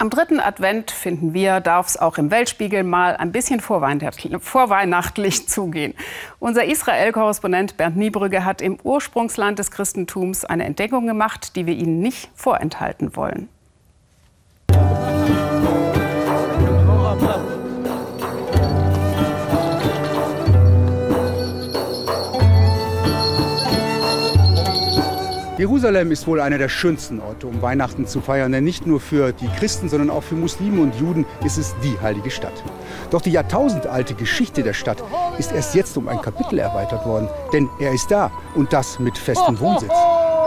Am dritten Advent, finden wir, darf es auch im Weltspiegel mal ein bisschen vorweihnachtlich, zugehen. Unser Israel-Korrespondent Bernd Niebrügge hat im Ursprungsland des Christentums eine Entdeckung gemacht, die wir Ihnen nicht vorenthalten wollen. Jerusalem ist wohl einer der schönsten Orte, um Weihnachten zu feiern. Denn nicht nur für die Christen, sondern auch für Muslime und Juden ist es die heilige Stadt. Doch die jahrtausendalte Geschichte der Stadt ist erst jetzt um ein Kapitel erweitert worden. Denn er ist da und das mit festem Wohnsitz.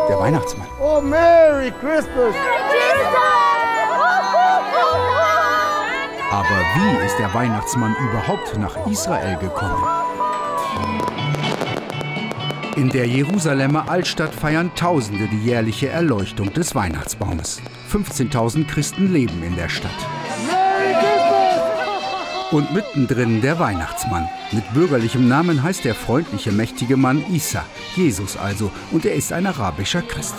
Der Weihnachtsmann. Oh, Merry Christmas! Aber wie ist der Weihnachtsmann überhaupt nach Israel gekommen? In der Jerusalemer Altstadt feiern Tausende die jährliche Erleuchtung des Weihnachtsbaumes. 15.000 Christen leben in der Stadt. Und mittendrin der Weihnachtsmann. Mit bürgerlichem Namen heißt der freundliche, mächtige Mann Isa, Jesus also, und er ist ein arabischer Christ.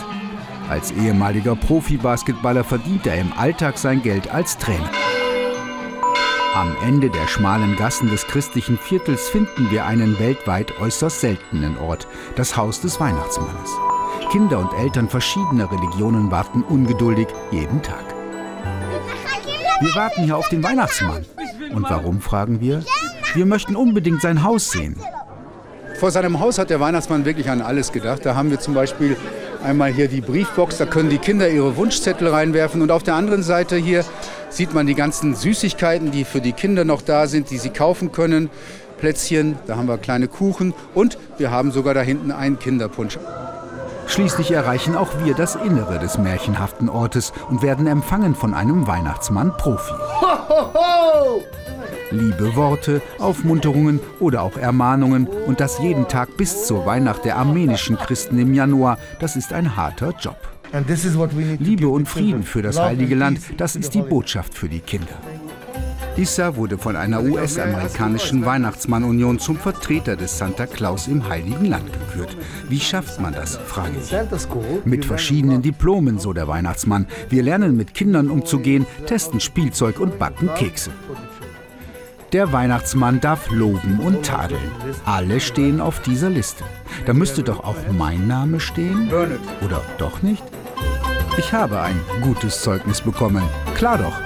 Als ehemaliger Profi-Basketballer verdient er im Alltag sein Geld als Trainer. Am Ende der schmalen Gassen des christlichen Viertels finden wir einen weltweit äußerst seltenen Ort, das Haus des Weihnachtsmannes. Kinder und Eltern verschiedener Religionen warten ungeduldig jeden Tag. Wir warten hier auf den Weihnachtsmann. Und warum, fragen wir? Wir möchten unbedingt sein Haus sehen. Vor seinem Haus hat der Weihnachtsmann wirklich an alles gedacht. Da haben wir zum Beispiel einmal hier die Briefbox, da können die Kinder ihre Wunschzettel reinwerfen. Und auf der anderen Seite hier sieht man die ganzen Süßigkeiten, die für die Kinder noch da sind, die sie kaufen können. Plätzchen, da haben wir kleine Kuchen und wir haben sogar da hinten einen Kinderpunsch. Schließlich erreichen auch wir das Innere des märchenhaften Ortes und werden empfangen von einem Weihnachtsmann-Profi. Liebe Worte, Aufmunterungen oder auch Ermahnungen und das jeden Tag bis zur Weihnacht der armenischen Christen im Januar, das ist ein harter Job. Liebe und Frieden für das heilige Land, das ist die Botschaft für die Kinder. Issa wurde von einer US-amerikanischen Weihnachtsmann-Union zum Vertreter des Santa Claus im Heiligen Land gekürt. Wie schafft man das, frage ich. Mit verschiedenen Diplomen, so der Weihnachtsmann. Wir lernen mit Kindern umzugehen, testen Spielzeug und backen Kekse. Der Weihnachtsmann darf loben und tadeln. Alle stehen auf dieser Liste. Da müsste doch auch mein Name stehen? Oder doch nicht? Ich habe ein gutes Zeugnis bekommen. Klar doch.